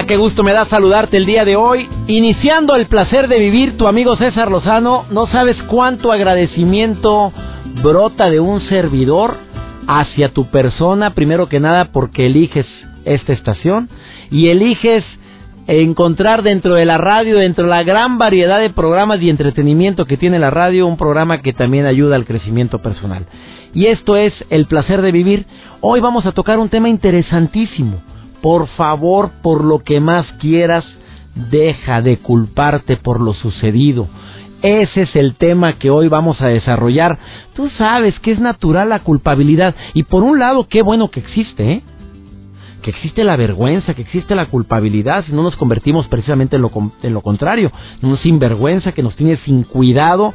Ah, qué gusto me da saludarte el día de hoy. Iniciando el placer de vivir, tu amigo César Lozano, no sabes cuánto agradecimiento brota de un servidor hacia tu persona, primero que nada porque eliges esta estación y eliges encontrar dentro de la radio, dentro de la gran variedad de programas y entretenimiento que tiene la radio, un programa que también ayuda al crecimiento personal. Y esto es El placer de vivir. Hoy vamos a tocar un tema interesantísimo por favor, por lo que más quieras, deja de culparte por lo sucedido. Ese es el tema que hoy vamos a desarrollar. Tú sabes que es natural la culpabilidad y por un lado qué bueno que existe, ¿eh? que existe la vergüenza, que existe la culpabilidad, si no nos convertimos precisamente en lo, en lo contrario, en un sinvergüenza que nos tiene sin cuidado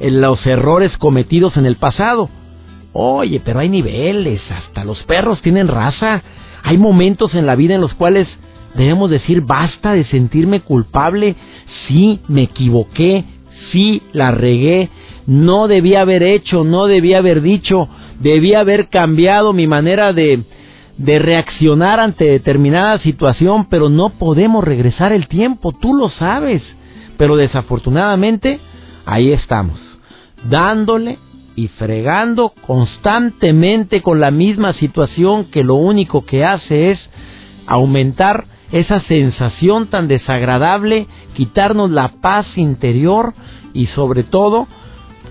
en los errores cometidos en el pasado. Oye, pero hay niveles, hasta los perros tienen raza. Hay momentos en la vida en los cuales debemos decir basta de sentirme culpable. Sí, me equivoqué, sí, la regué, no debía haber hecho, no debía haber dicho, debía haber cambiado mi manera de, de reaccionar ante determinada situación, pero no podemos regresar el tiempo, tú lo sabes. Pero desafortunadamente, ahí estamos, dándole y fregando constantemente con la misma situación que lo único que hace es aumentar esa sensación tan desagradable, quitarnos la paz interior y sobre todo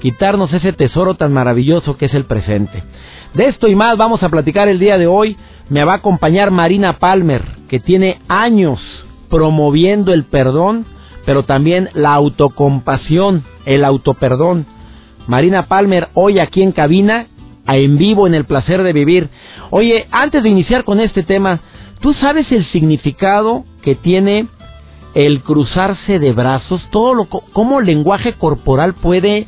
quitarnos ese tesoro tan maravilloso que es el presente. De esto y más vamos a platicar el día de hoy. Me va a acompañar Marina Palmer, que tiene años promoviendo el perdón, pero también la autocompasión, el autoperdón. Marina Palmer, hoy aquí en cabina, en vivo en el placer de vivir. Oye, antes de iniciar con este tema, ¿tú sabes el significado que tiene el cruzarse de brazos? Todo lo, cómo el lenguaje corporal puede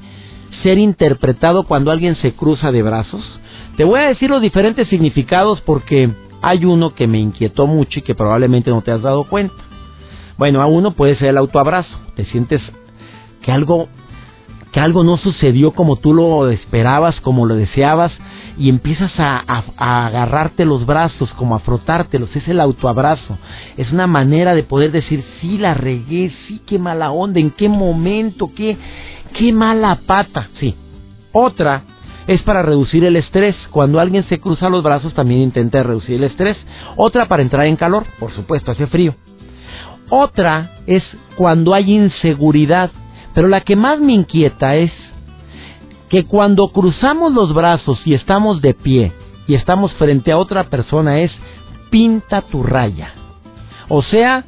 ser interpretado cuando alguien se cruza de brazos. Te voy a decir los diferentes significados porque hay uno que me inquietó mucho y que probablemente no te has dado cuenta. Bueno, a uno puede ser el autoabrazo. Te sientes que algo que algo no sucedió como tú lo esperabas, como lo deseabas, y empiezas a, agarrarte los brazos, como a frotártelos, es el autoabrazo. Es una manera de poder decir, sí la regué, sí, qué mala onda, en qué momento, qué, qué mala pata, sí. Otra es para reducir el estrés. Cuando alguien se cruza los brazos también intenta reducir el estrés. Otra para entrar en calor, por supuesto, hace frío. Otra es cuando hay inseguridad. Pero la que más me inquieta es que cuando cruzamos los brazos y estamos de pie y estamos frente a otra persona es pinta tu raya. O sea,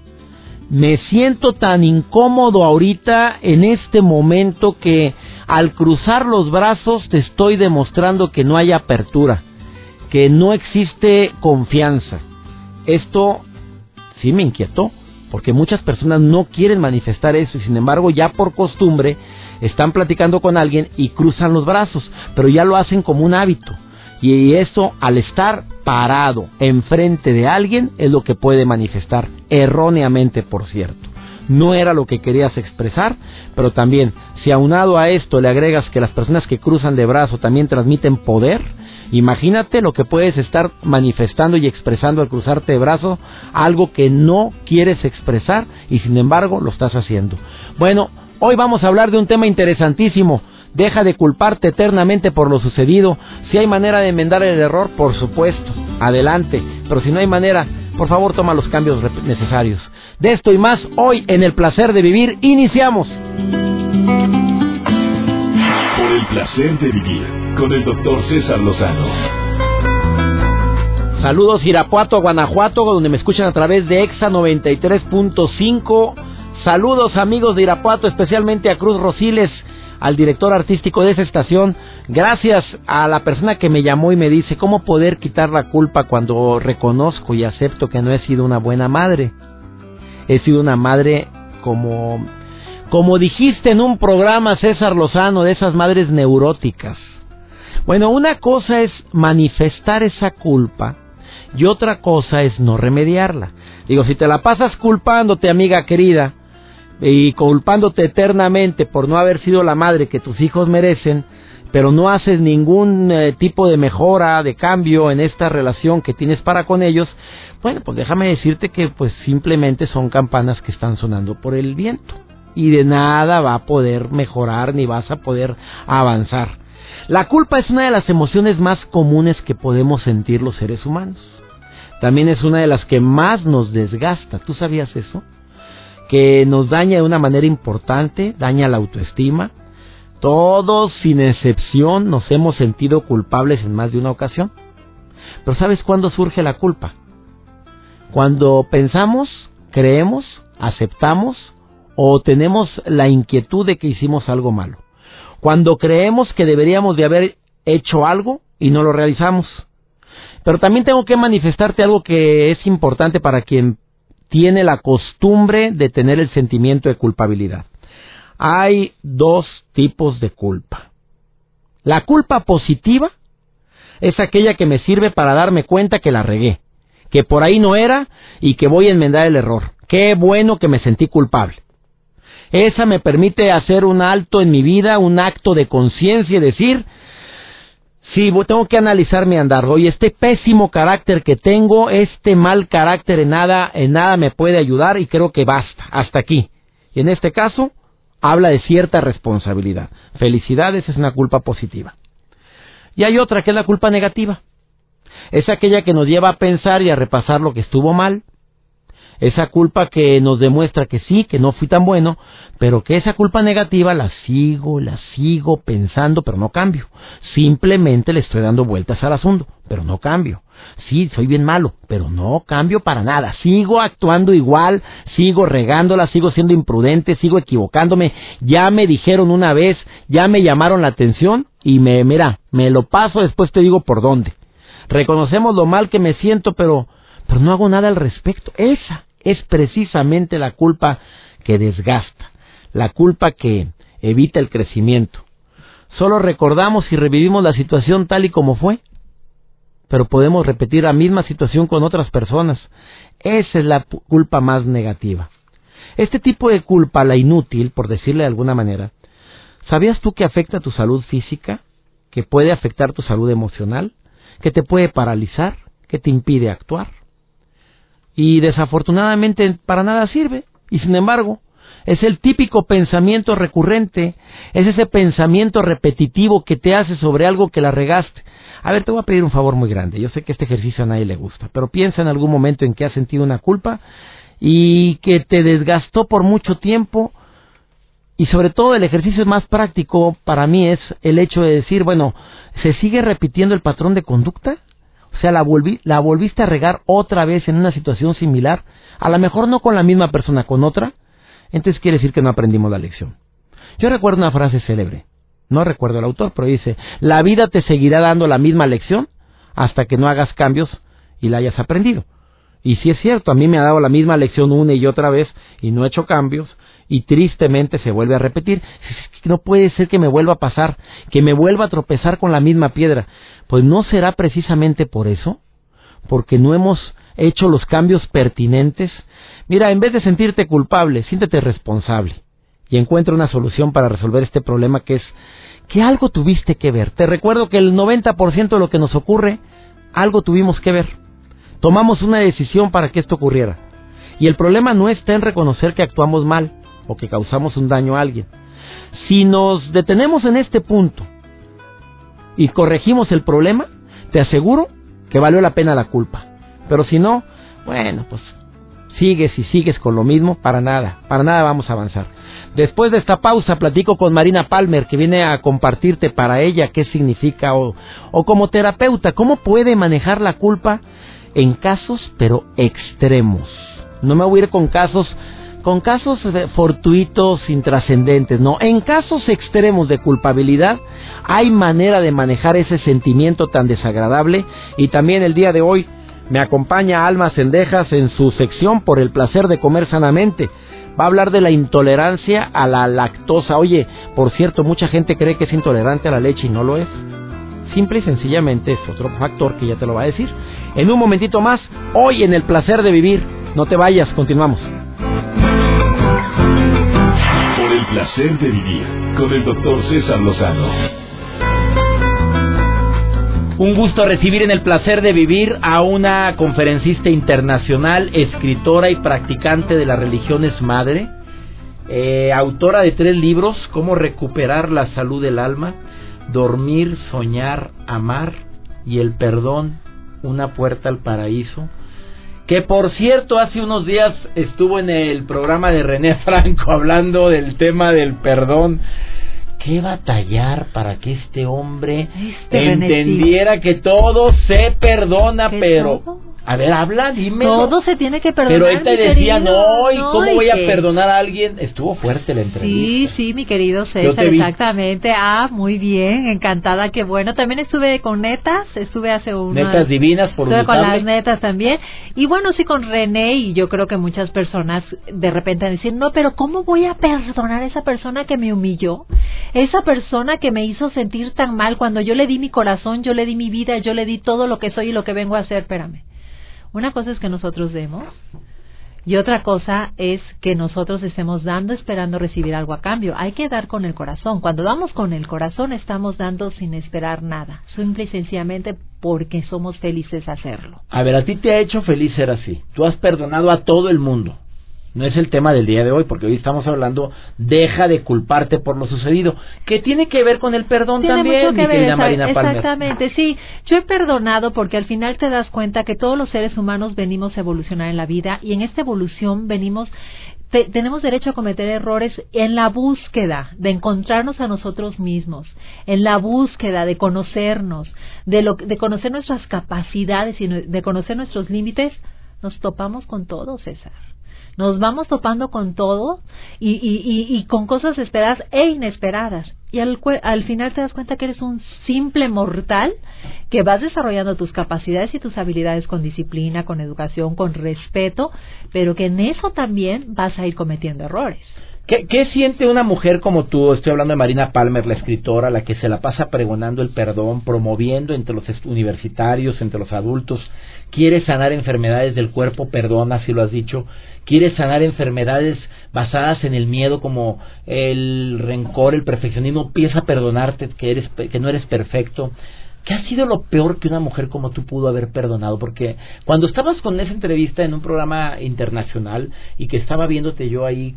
me siento tan incómodo ahorita en este momento que al cruzar los brazos te estoy demostrando que no hay apertura, que no existe confianza. Esto sí me inquietó porque muchas personas no quieren manifestar eso y sin embargo ya por costumbre están platicando con alguien y cruzan los brazos, pero ya lo hacen como un hábito. Y eso al estar parado enfrente de alguien es lo que puede manifestar, erróneamente por cierto. No era lo que querías expresar, pero también si aunado a esto le agregas que las personas que cruzan de brazo también transmiten poder, Imagínate lo que puedes estar manifestando y expresando al cruzarte de brazo, algo que no quieres expresar y sin embargo lo estás haciendo. Bueno, hoy vamos a hablar de un tema interesantísimo. Deja de culparte eternamente por lo sucedido. Si hay manera de enmendar el error, por supuesto, adelante. Pero si no hay manera, por favor toma los cambios necesarios. De esto y más, hoy en el placer de vivir, iniciamos. Por el placer de vivir con el doctor César Lozano. Saludos Irapuato, Guanajuato, donde me escuchan a través de EXA 93.5. Saludos amigos de Irapuato, especialmente a Cruz Rosiles, al director artístico de esa estación, gracias a la persona que me llamó y me dice cómo poder quitar la culpa cuando reconozco y acepto que no he sido una buena madre. He sido una madre como como dijiste en un programa César Lozano de esas madres neuróticas. Bueno, una cosa es manifestar esa culpa y otra cosa es no remediarla. Digo, si te la pasas culpándote, amiga querida, y culpándote eternamente por no haber sido la madre que tus hijos merecen, pero no haces ningún eh, tipo de mejora, de cambio en esta relación que tienes para con ellos, bueno, pues déjame decirte que pues simplemente son campanas que están sonando por el viento y de nada va a poder mejorar ni vas a poder avanzar. La culpa es una de las emociones más comunes que podemos sentir los seres humanos. También es una de las que más nos desgasta. ¿Tú sabías eso? Que nos daña de una manera importante, daña la autoestima. Todos, sin excepción, nos hemos sentido culpables en más de una ocasión. Pero ¿sabes cuándo surge la culpa? Cuando pensamos, creemos, aceptamos o tenemos la inquietud de que hicimos algo malo. Cuando creemos que deberíamos de haber hecho algo y no lo realizamos. Pero también tengo que manifestarte algo que es importante para quien tiene la costumbre de tener el sentimiento de culpabilidad. Hay dos tipos de culpa. La culpa positiva es aquella que me sirve para darme cuenta que la regué, que por ahí no era y que voy a enmendar el error. Qué bueno que me sentí culpable. Esa me permite hacer un alto en mi vida, un acto de conciencia y decir, Sí, tengo que analizar mi andar. Oye, este pésimo carácter que tengo, este mal carácter en nada, en nada me puede ayudar y creo que basta, hasta aquí. Y en este caso, habla de cierta responsabilidad. Felicidades es una culpa positiva. Y hay otra que es la culpa negativa. Es aquella que nos lleva a pensar y a repasar lo que estuvo mal, esa culpa que nos demuestra que sí, que no fui tan bueno, pero que esa culpa negativa la sigo, la sigo pensando, pero no cambio. Simplemente le estoy dando vueltas al asunto, pero no cambio. Sí, soy bien malo, pero no cambio para nada. Sigo actuando igual, sigo regándola, sigo siendo imprudente, sigo equivocándome. Ya me dijeron una vez, ya me llamaron la atención y me, mira, me lo paso, después te digo por dónde. Reconocemos lo mal que me siento, pero, pero no hago nada al respecto. Esa es precisamente la culpa que desgasta, la culpa que evita el crecimiento. Solo recordamos y revivimos la situación tal y como fue, pero podemos repetir la misma situación con otras personas. Esa es la culpa más negativa. Este tipo de culpa, la inútil, por decirle de alguna manera, ¿sabías tú que afecta tu salud física? ¿Que puede afectar tu salud emocional? ¿Que te puede paralizar? ¿Que te impide actuar? Y desafortunadamente para nada sirve. Y sin embargo, es el típico pensamiento recurrente, es ese pensamiento repetitivo que te hace sobre algo que la regaste. A ver, te voy a pedir un favor muy grande. Yo sé que este ejercicio a nadie le gusta, pero piensa en algún momento en que has sentido una culpa y que te desgastó por mucho tiempo. Y sobre todo el ejercicio más práctico para mí es el hecho de decir, bueno, ¿se sigue repitiendo el patrón de conducta? O sea, la, la volviste a regar otra vez en una situación similar, a lo mejor no con la misma persona, con otra, entonces quiere decir que no aprendimos la lección. Yo recuerdo una frase célebre, no recuerdo el autor, pero dice, la vida te seguirá dando la misma lección hasta que no hagas cambios y la hayas aprendido. Y si es cierto, a mí me ha dado la misma lección una y otra vez y no he hecho cambios y tristemente se vuelve a repetir. No puede ser que me vuelva a pasar, que me vuelva a tropezar con la misma piedra. Pues no será precisamente por eso, porque no hemos hecho los cambios pertinentes. Mira, en vez de sentirte culpable, siéntete responsable y encuentra una solución para resolver este problema que es que algo tuviste que ver. Te recuerdo que el 90% de lo que nos ocurre, algo tuvimos que ver. Tomamos una decisión para que esto ocurriera. Y el problema no está en reconocer que actuamos mal o que causamos un daño a alguien. Si nos detenemos en este punto y corregimos el problema, te aseguro que valió la pena la culpa. Pero si no, bueno, pues sigues y sigues con lo mismo, para nada, para nada vamos a avanzar. Después de esta pausa platico con Marina Palmer que viene a compartirte para ella qué significa o, o como terapeuta, cómo puede manejar la culpa en casos pero extremos. No me voy a ir con casos con casos fortuitos, intrascendentes, no. En casos extremos de culpabilidad, hay manera de manejar ese sentimiento tan desagradable. Y también el día de hoy me acompaña Alma Cendejas en su sección por el placer de comer sanamente. Va a hablar de la intolerancia a la lactosa. Oye, por cierto, mucha gente cree que es intolerante a la leche y no lo es. Simple y sencillamente es otro factor que ya te lo va a decir. En un momentito más, hoy en el placer de vivir. No te vayas, continuamos. Por el placer de vivir con el doctor César Lozano. Un gusto recibir en el placer de vivir a una conferencista internacional, escritora y practicante de las religiones madre, eh, autora de tres libros, Cómo recuperar la salud del alma, Dormir, Soñar, Amar y el Perdón, una puerta al paraíso que por cierto hace unos días estuvo en el programa de René Franco hablando del tema del perdón. ¿Qué batallar para que este hombre este entendiera que todo se perdona, pero a ver, habla, dime. Todo se tiene que perdonar. Pero él te decía, no, ¿y cómo voy a perdonar a alguien? Estuvo fuerte la entrevista. Sí, sí, mi querido César, exactamente. Ah, muy bien, encantada, qué bueno. También estuve con Netas, estuve hace un. Netas divinas, por Estuve con las Netas también. Y bueno, sí, con René, y yo creo que muchas personas de repente van a decir, no, pero ¿cómo voy a perdonar a esa persona que me humilló? Esa persona que me hizo sentir tan mal cuando yo le di mi corazón, yo le di mi vida, yo le di todo lo que soy y lo que vengo a hacer, espérame. Una cosa es que nosotros demos y otra cosa es que nosotros estemos dando esperando recibir algo a cambio. Hay que dar con el corazón. Cuando damos con el corazón estamos dando sin esperar nada, simple y sencillamente porque somos felices hacerlo. A ver, a ti te ha hecho feliz ser así. Tú has perdonado a todo el mundo. No es el tema del día de hoy, porque hoy estamos hablando, deja de culparte por lo sucedido, que tiene que ver con el perdón también, mi querida Marina Exactamente, sí. Yo he perdonado porque al final te das cuenta que todos los seres humanos venimos a evolucionar en la vida y en esta evolución venimos tenemos derecho a cometer errores en la búsqueda de encontrarnos a nosotros mismos, en la búsqueda de conocernos, de, lo, de conocer nuestras capacidades y de conocer nuestros límites, nos topamos con todo, César. Nos vamos topando con todo y, y, y, con cosas esperadas e inesperadas. Y al, al final te das cuenta que eres un simple mortal que vas desarrollando tus capacidades y tus habilidades con disciplina, con educación, con respeto, pero que en eso también vas a ir cometiendo errores. ¿Qué, ¿Qué, siente una mujer como tú? Estoy hablando de Marina Palmer, la escritora, la que se la pasa pregonando el perdón, promoviendo entre los universitarios, entre los adultos, quiere sanar enfermedades del cuerpo, perdona si lo has dicho, quieres sanar enfermedades basadas en el miedo como el rencor, el perfeccionismo, empieza a perdonarte que eres que no eres perfecto. ¿Qué ha sido lo peor que una mujer como tú pudo haber perdonado? Porque cuando estabas con esa entrevista en un programa internacional y que estaba viéndote yo ahí,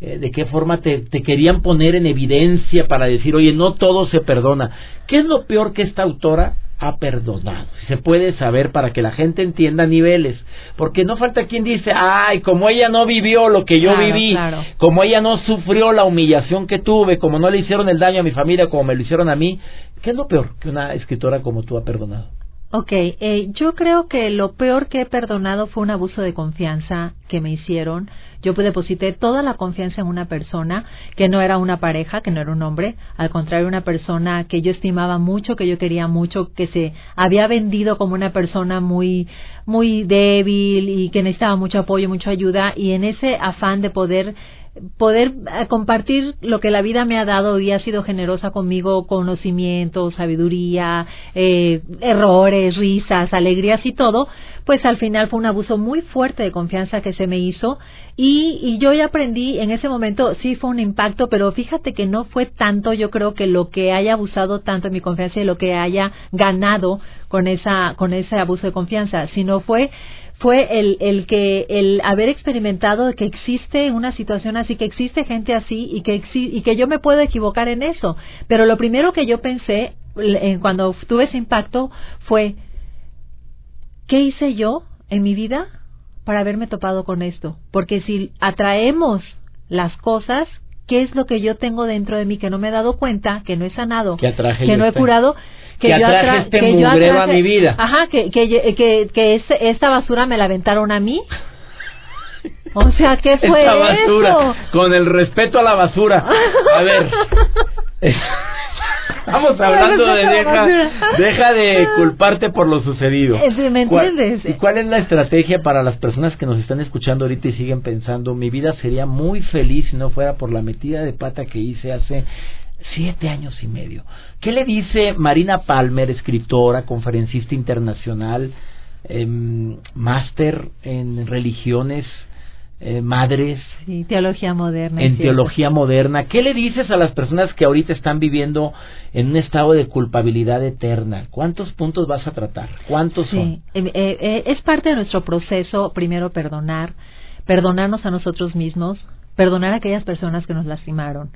eh, de qué forma te, te querían poner en evidencia para decir, oye, no todo se perdona. ¿Qué es lo peor que esta autora ha perdonado. Se puede saber para que la gente entienda niveles, porque no falta quien dice, ay, como ella no vivió lo que yo viví, como ella no sufrió la humillación que tuve, como no le hicieron el daño a mi familia como me lo hicieron a mí, ¿qué es lo peor que una escritora como tú ha perdonado? Ok, eh, yo creo que lo peor que he perdonado fue un abuso de confianza que me hicieron. Yo deposité toda la confianza en una persona que no era una pareja, que no era un hombre, al contrario, una persona que yo estimaba mucho, que yo quería mucho, que se había vendido como una persona muy, muy débil y que necesitaba mucho apoyo, mucha ayuda, y en ese afán de poder poder eh, compartir lo que la vida me ha dado y ha sido generosa conmigo, conocimiento, sabiduría, eh, errores, risas, alegrías y todo, pues al final fue un abuso muy fuerte de confianza que se me hizo y, y yo ya aprendí en ese momento, sí fue un impacto, pero fíjate que no fue tanto, yo creo que lo que haya abusado tanto de mi confianza y lo que haya ganado con esa, con ese abuso de confianza, sino fue fue el, el que el haber experimentado que existe una situación así, que existe gente así y que, y que yo me puedo equivocar en eso. Pero lo primero que yo pensé cuando tuve ese impacto fue, ¿qué hice yo en mi vida para haberme topado con esto? Porque si atraemos las cosas, ¿qué es lo que yo tengo dentro de mí que no me he dado cuenta, que no he sanado, que no he curado? que, yo atraje este que yo atraje, a mi vida. Ajá, que, que, que, que esta basura me la aventaron a mí. O sea, ¿qué fue Esta basura, eso? con el respeto a la basura. A ver. Estamos hablando de deja, deja de culparte por lo sucedido. Eh, ¿Me entiendes? ¿Y cuál es la estrategia para las personas que nos están escuchando ahorita y siguen pensando, mi vida sería muy feliz si no fuera por la metida de pata que hice hace siete años y medio? ¿Qué le dice Marina Palmer, escritora, conferencista internacional, eh, máster en religiones, eh, madres. Sí, teología moderna. En teología moderna. ¿Qué le dices a las personas que ahorita están viviendo en un estado de culpabilidad eterna? ¿Cuántos puntos vas a tratar? ¿Cuántos sí. son? Eh, eh, es parte de nuestro proceso, primero perdonar, perdonarnos a nosotros mismos, perdonar a aquellas personas que nos lastimaron.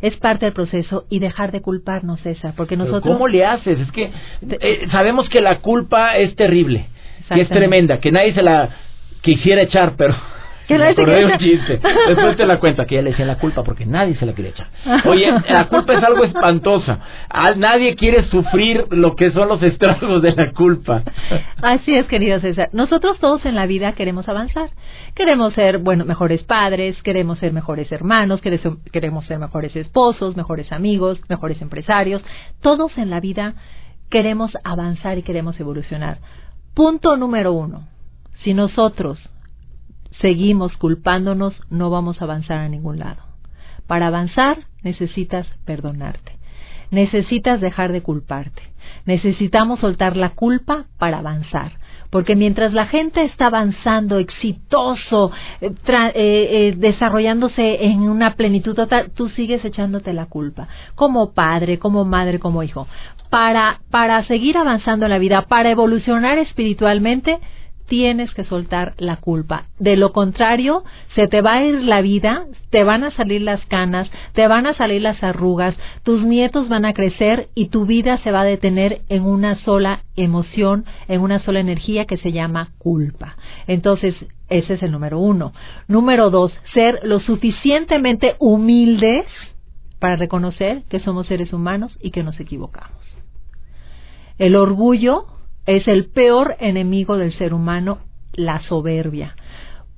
Es parte del proceso y dejar de culparnos, César, porque nosotros... ¿Pero ¿Cómo le haces? Es que eh, sabemos que la culpa es terrible, que es tremenda, que nadie se la quisiera echar, pero que acordé de un chiste. Después te la cuento, que ella le decía la culpa porque nadie se la quiere echar. Oye, la culpa es algo espantosa. Nadie quiere sufrir lo que son los estragos de la culpa. Así es, querido César. Nosotros todos en la vida queremos avanzar. Queremos ser, bueno, mejores padres, queremos ser mejores hermanos, queremos ser mejores esposos, mejores amigos, mejores empresarios. Todos en la vida queremos avanzar y queremos evolucionar. Punto número uno. Si nosotros seguimos culpándonos, no vamos a avanzar a ningún lado. Para avanzar necesitas perdonarte. Necesitas dejar de culparte. Necesitamos soltar la culpa para avanzar. Porque mientras la gente está avanzando, exitoso, eh, eh, eh, desarrollándose en una plenitud total, tú sigues echándote la culpa. Como padre, como madre, como hijo. Para, para seguir avanzando en la vida, para evolucionar espiritualmente, tienes que soltar la culpa. De lo contrario, se te va a ir la vida, te van a salir las canas, te van a salir las arrugas, tus nietos van a crecer y tu vida se va a detener en una sola emoción, en una sola energía que se llama culpa. Entonces, ese es el número uno. Número dos, ser lo suficientemente humildes para reconocer que somos seres humanos y que nos equivocamos. El orgullo es el peor enemigo del ser humano, la soberbia.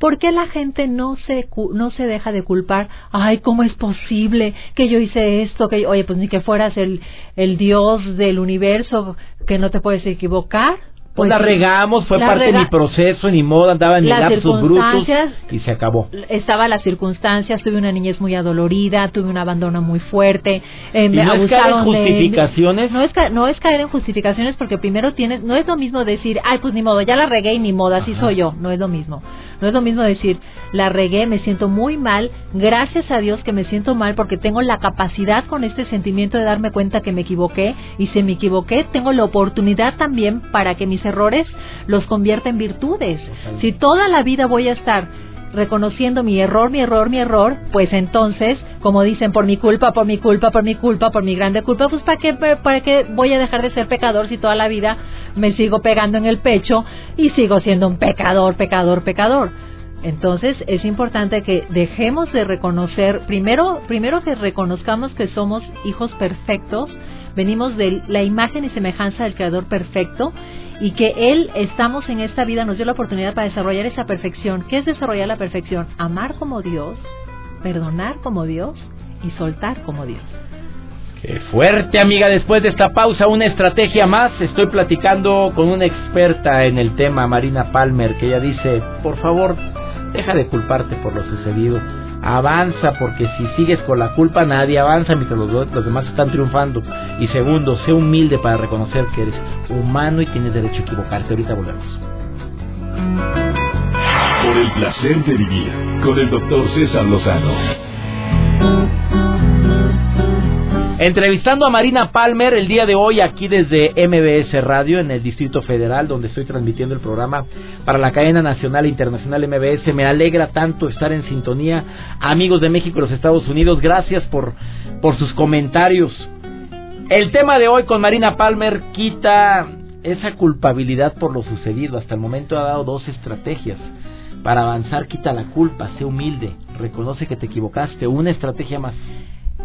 ¿Por qué la gente no se, no se deja de culpar? Ay, ¿cómo es posible que yo hice esto? Que, oye, pues ni que fueras el, el Dios del universo, que no te puedes equivocar. Pues, la regamos, fue parte de mi proceso, ni modo, andaba en lapsus brutos y se acabó. Estaba las circunstancias, tuve una niñez muy adolorida, tuve un abandono muy fuerte. Eh, ¿Y no es caer en justificaciones? no, es no es caer en justificaciones porque primero tienes, no es lo mismo decir, ay, pues ni modo, ya la regué y ni modo, así soy yo, no es lo mismo. No es lo mismo decir, la regué, me siento muy mal, gracias a Dios que me siento mal porque tengo la capacidad con este sentimiento de darme cuenta que me equivoqué y si me equivoqué, tengo la oportunidad también para que mis errores los convierta en virtudes. Si toda la vida voy a estar reconociendo mi error, mi error, mi error, pues entonces, como dicen, por mi culpa, por mi culpa, por mi culpa, por mi grande culpa, pues ¿para qué, para qué voy a dejar de ser pecador si toda la vida me sigo pegando en el pecho y sigo siendo un pecador, pecador, pecador? Entonces es importante que dejemos de reconocer, primero, primero que reconozcamos que somos hijos perfectos, venimos de la imagen y semejanza del Creador perfecto y que Él, estamos en esta vida, nos dio la oportunidad para desarrollar esa perfección. ¿Qué es desarrollar la perfección? Amar como Dios, perdonar como Dios y soltar como Dios. Qué fuerte, amiga. Después de esta pausa, una estrategia más. Estoy platicando con una experta en el tema, Marina Palmer, que ella dice, por favor, deja de culparte por lo sucedido avanza porque si sigues con la culpa nadie avanza mientras los, demás están triunfando. Y segundo, sé humilde para reconocer que eres humano y tienes derecho a equivocarte. Ahorita volvemos. Por el placer de vivir con el doctor César Lozano. Entrevistando a Marina Palmer el día de hoy aquí desde MBS Radio en el Distrito Federal donde estoy transmitiendo el programa para la cadena nacional e internacional MBS. Me alegra tanto estar en sintonía. Amigos de México y los Estados Unidos, gracias por, por sus comentarios. El tema de hoy con Marina Palmer quita esa culpabilidad por lo sucedido. Hasta el momento ha dado dos estrategias. Para avanzar, quita la culpa, sé humilde, reconoce que te equivocaste. Una estrategia más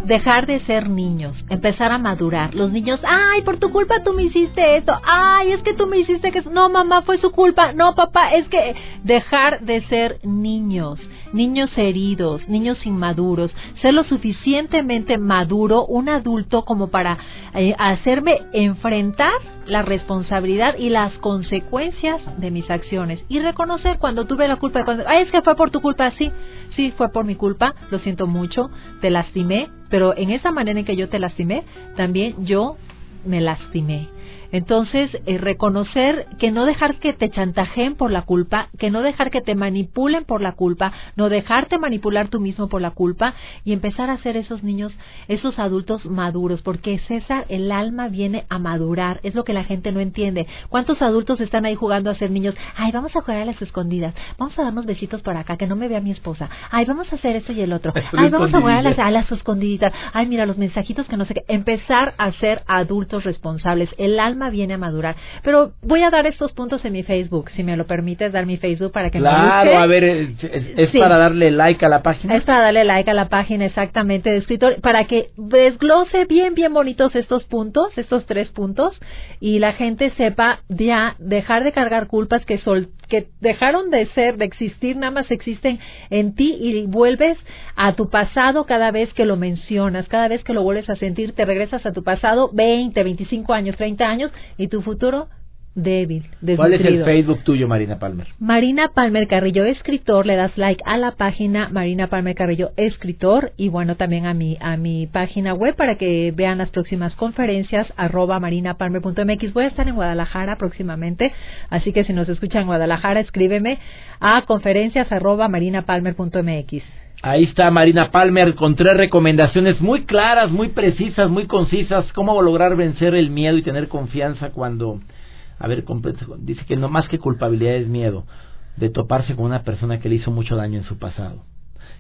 dejar de ser niños, empezar a madurar. Los niños, ay, por tu culpa tú me hiciste esto, ay, es que tú me hiciste que... No, mamá, fue su culpa, no, papá, es que dejar de ser niños, niños heridos, niños inmaduros, ser lo suficientemente maduro, un adulto como para eh, hacerme enfrentar la responsabilidad y las consecuencias de mis acciones y reconocer cuando tuve la culpa, cuando, ay, es que fue por tu culpa, sí, sí, fue por mi culpa, lo siento mucho, te lastimé, pero en esa manera en que yo te lastimé, también yo me lastimé. Entonces, eh, reconocer que no dejar que te chantajeen por la culpa, que no dejar que te manipulen por la culpa, no dejarte manipular tú mismo por la culpa y empezar a ser esos niños, esos adultos maduros, porque César, el alma viene a madurar, es lo que la gente no entiende. ¿Cuántos adultos están ahí jugando a ser niños? Ay, vamos a jugar a las escondidas, vamos a darnos besitos por acá, que no me vea mi esposa. Ay, vamos a hacer esto y el otro. Ay, vamos a jugar a las, a las escondiditas. Ay, mira los mensajitos que no sé qué. Empezar a ser adultos responsables. El alma viene a madurar. Pero voy a dar estos puntos en mi Facebook, si me lo permites, dar mi Facebook para que claro, me a ver, es, para darle like a la página. Es para darle like a la página, exactamente, de escritor, para que desglose bien, bien bonitos estos puntos, estos tres puntos, y la gente sepa ya dejar de cargar culpas que sol, que dejaron de ser, de existir, nada más existen en ti y vuelves a tu pasado cada vez que lo mencionas, cada vez que lo vuelves a sentir, te regresas a tu pasado 20, 25 años, 30 años y tu futuro débil. Desnutrido. ¿Cuál es el Facebook tuyo, Marina Palmer? Marina Palmer Carrillo, escritor. Le das like a la página Marina Palmer Carrillo, escritor. Y bueno, también a mi, a mi página web para que vean las próximas conferencias, arroba marinapalmer.mx. Voy a estar en Guadalajara próximamente. Así que si nos escuchan en Guadalajara, escríbeme a conferencias arroba marinapalmer.mx. Ahí está Marina Palmer con tres recomendaciones muy claras, muy precisas, muy concisas. Cómo lograr vencer el miedo y tener confianza cuando a ver, dice que no más que culpabilidad es miedo de toparse con una persona que le hizo mucho daño en su pasado.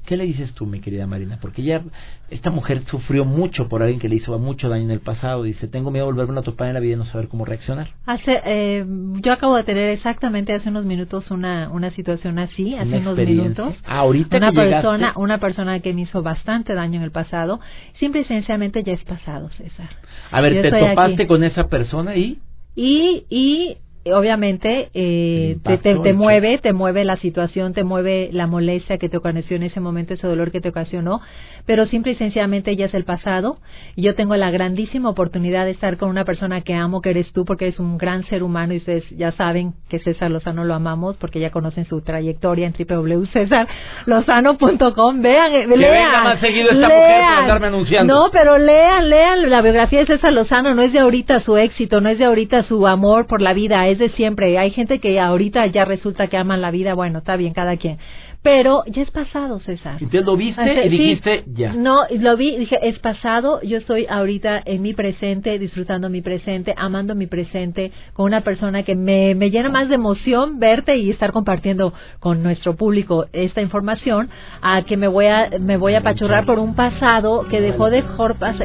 ¿Qué le dices tú, mi querida Marina? Porque ya esta mujer sufrió mucho por alguien que le hizo mucho daño en el pasado. Dice, tengo miedo de volverme a topar en la vida y no saber cómo reaccionar. Hace, eh, yo acabo de tener exactamente hace unos minutos una, una situación así, hace unos minutos. Ah, ahorita una persona, una persona que me hizo bastante daño en el pasado. Simple y sencillamente ya es pasado, César. A ver, ¿te topaste con esa persona y? Y, y obviamente eh, te, te, mueve, te mueve la situación, te mueve la molestia que te ocasionó en ese momento, ese dolor que te ocasionó, pero simple y sencillamente ya es el pasado. Yo tengo la grandísima oportunidad de estar con una persona que amo, que eres tú, porque eres un gran ser humano y ustedes ya saben que César Lozano lo amamos, porque ya conocen su trayectoria en www.cesarlozano.com. Vean, eh, lean. más seguido esta mujer para anunciando. No, pero lean, lean la biografía de César Lozano, no es de ahorita su éxito, no es de ahorita su amor por la vida, de siempre. Hay gente que ahorita ya resulta que aman la vida, bueno, está bien, cada quien. Pero ya es pasado, César. Entonces lo viste y dijiste ya. No, lo vi, dije, es pasado, yo estoy ahorita en mi presente, disfrutando mi presente, amando mi presente, con una persona que me, me llena más de emoción verte y estar compartiendo con nuestro público esta información, a que me voy a, me voy a pachurrar por un pasado que dejó de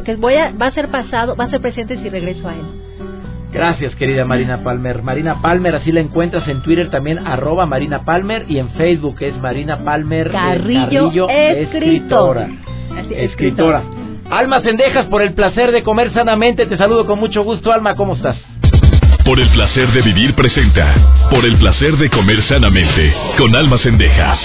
que voy a, va a ser pasado, va a ser presente si regreso a él. Gracias, querida Marina Palmer. Marina Palmer, así la encuentras en Twitter también, arroba Marina Palmer, y en Facebook es Marina Palmer Carrillo, escritora. escritora. Alma Cendejas, por el placer de comer sanamente, te saludo con mucho gusto, Alma, ¿cómo estás? Por el placer de vivir presenta, por el placer de comer sanamente, con Alma Cendejas.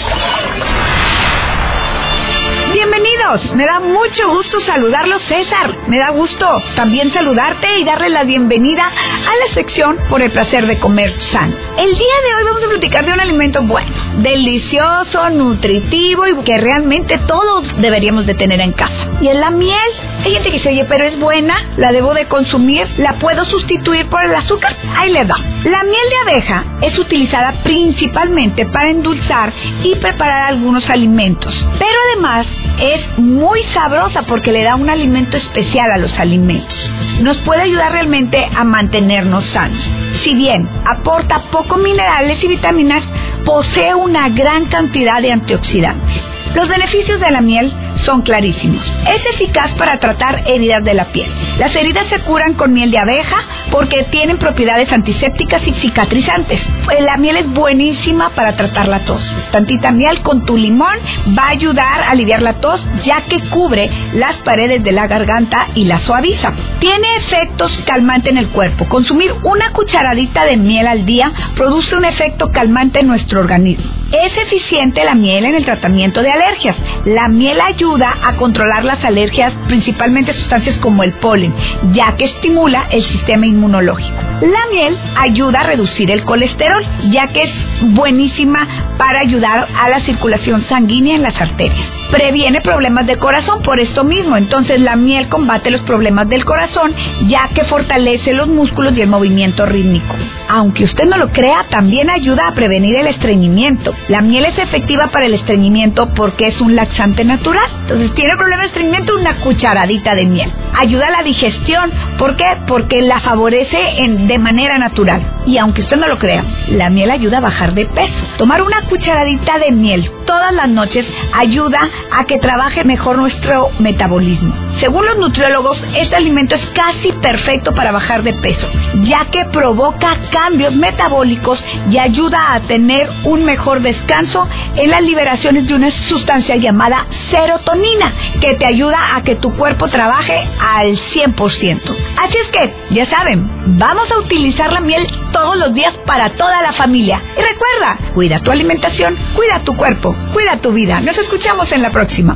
Me da mucho gusto saludarlos, César. Me da gusto también saludarte y darle la bienvenida a la sección por el placer de comer sano. El día de hoy vamos a platicar de un alimento bueno, delicioso, nutritivo y que realmente todos deberíamos de tener en casa. Y es la miel. Hay gente que dice, oye, pero es buena, la debo de consumir, la puedo sustituir por el azúcar. Ahí le da. La miel de abeja es utilizada principalmente para endulzar y preparar algunos alimentos, pero además es muy sabrosa porque le da un alimento especial a los alimentos. Nos puede ayudar realmente a mantenernos sanos. Si bien aporta poco minerales y vitaminas, posee una gran cantidad de antioxidantes. Los beneficios de la miel son clarísimos. Es eficaz para tratar heridas de la piel. Las heridas se curan con miel de abeja porque tienen propiedades antisépticas y cicatrizantes. Pues la miel es buenísima para tratar la tos. Tantita miel con tu limón va a ayudar a aliviar la tos ya que cubre las paredes de la garganta y la suaviza. Tiene efectos calmantes en el cuerpo. Consumir una cucharadita de miel al día produce un efecto calmante en nuestro organismo. Es eficiente la miel en el tratamiento de alergias. La miel ayuda a controlar las alergias, principalmente sustancias como el polen, ya que estimula el sistema inmunológico. La miel ayuda a reducir el colesterol, ya que es buenísima para ayudar a la circulación sanguínea en las arterias. Previene problemas de corazón por esto mismo, entonces la miel combate los problemas del corazón, ya que fortalece los músculos y el movimiento rítmico. Aunque usted no lo crea, también ayuda a prevenir el estreñimiento. La miel es efectiva para el estreñimiento porque es un laxante natural. Entonces, tiene problemas de estreñimiento, una cucharadita de miel. Ayuda a la digestión, ¿por qué? Porque la favorece en, de manera natural. Y aunque usted no lo crea, la miel ayuda a bajar de peso. Tomar una cucharadita de miel todas las noches ayuda a que trabaje mejor nuestro metabolismo. Según los nutriólogos, este alimento es casi perfecto para bajar de peso, ya que provoca cambios metabólicos y ayuda a tener un mejor descanso en las liberaciones de una sustancia llamada serotonina, que te ayuda a que tu cuerpo trabaje al 100%. Así es que, ya saben, vamos a utilizar la miel todos los días para toda la familia. Y recuerda, cuida tu alimentación, cuida tu cuerpo, cuida tu vida. Nos escuchamos en la próxima.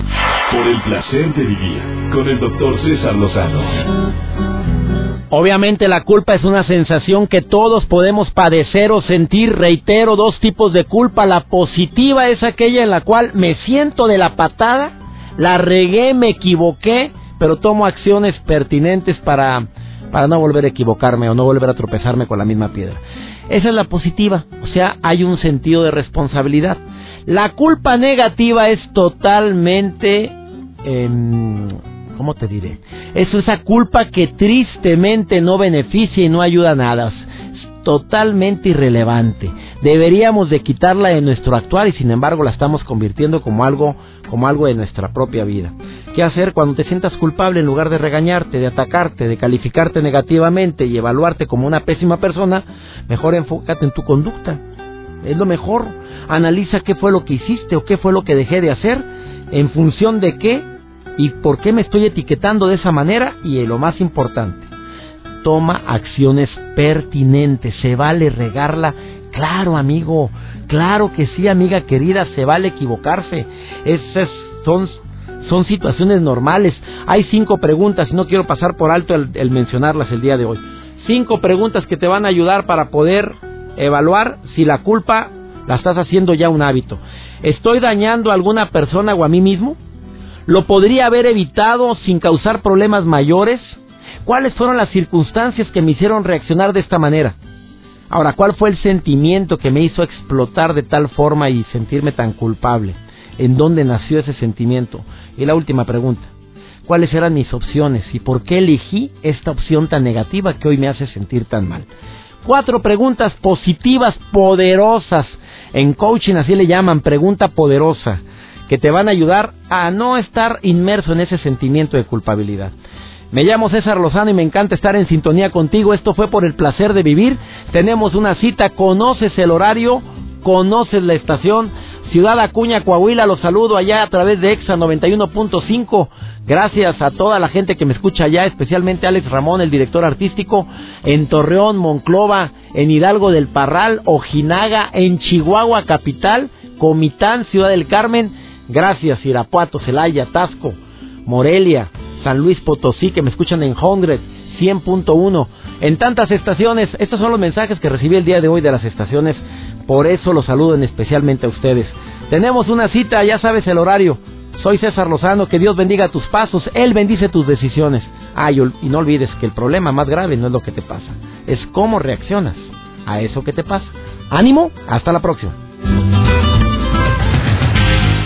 Por el placer de vivir con el doctor César Lozano. Obviamente la culpa es una sensación que todos podemos padecer o sentir. Reitero, dos tipos de culpa. La positiva es aquella en la cual me siento de la patada, la regué, me equivoqué, pero tomo acciones pertinentes para, para no volver a equivocarme o no volver a tropezarme con la misma piedra. Esa es la positiva, o sea, hay un sentido de responsabilidad. La culpa negativa es totalmente... Em, ¿Cómo te diré? Es esa culpa que tristemente no beneficia y no ayuda a nada. Es totalmente irrelevante. Deberíamos de quitarla de nuestro actuar y sin embargo la estamos convirtiendo como algo, como algo de nuestra propia vida. ¿Qué hacer cuando te sientas culpable en lugar de regañarte, de atacarte, de calificarte negativamente y evaluarte como una pésima persona? Mejor enfócate en tu conducta. Es lo mejor. Analiza qué fue lo que hiciste o qué fue lo que dejé de hacer, en función de qué y por qué me estoy etiquetando de esa manera y lo más importante, toma acciones pertinentes. Se vale regarla. Claro, amigo. Claro que sí, amiga querida. Se vale equivocarse. Esas son son situaciones normales. Hay cinco preguntas y no quiero pasar por alto el, mencionarlas el día de hoy. Cinco preguntas que te van a ayudar para poder evaluar si la culpa la estás haciendo ya un hábito. ¿Estoy dañando a alguna persona o a mí mismo? ¿Lo podría haber evitado sin causar problemas mayores? ¿Cuáles fueron las circunstancias que me hicieron reaccionar de esta manera? Ahora, ¿cuál fue el sentimiento que me hizo explotar de tal forma y sentirme tan culpable? ¿En dónde nació ese sentimiento? Y la última pregunta, ¿cuáles eran mis opciones y por qué elegí esta opción tan negativa que hoy me hace sentir tan mal? Cuatro preguntas positivas, poderosas. En coaching así le llaman, pregunta poderosa, que te van a ayudar a no estar inmerso en ese sentimiento de culpabilidad. Me llamo César Lozano y me encanta estar en sintonía contigo. Esto fue por el placer de vivir. Tenemos una cita, conoces el horario, conoces la estación. Ciudad Acuña, Coahuila, los saludo allá a través de EXA 91.5. Gracias a toda la gente que me escucha allá, especialmente Alex Ramón, el director artístico, en Torreón, Monclova, en Hidalgo del Parral, Ojinaga, en Chihuahua capital, Comitán, Ciudad del Carmen. Gracias, Irapuato, Celaya, Tasco, Morelia, San Luis Potosí, que me escuchan en Hundred, 100.1, en tantas estaciones. Estos son los mensajes que recibí el día de hoy de las estaciones por eso los saludo especialmente a ustedes. Tenemos una cita, ya sabes el horario. Soy César Lozano, que Dios bendiga tus pasos, Él bendice tus decisiones. Ay, y no olvides que el problema más grave no es lo que te pasa, es cómo reaccionas a eso que te pasa. Ánimo, hasta la próxima.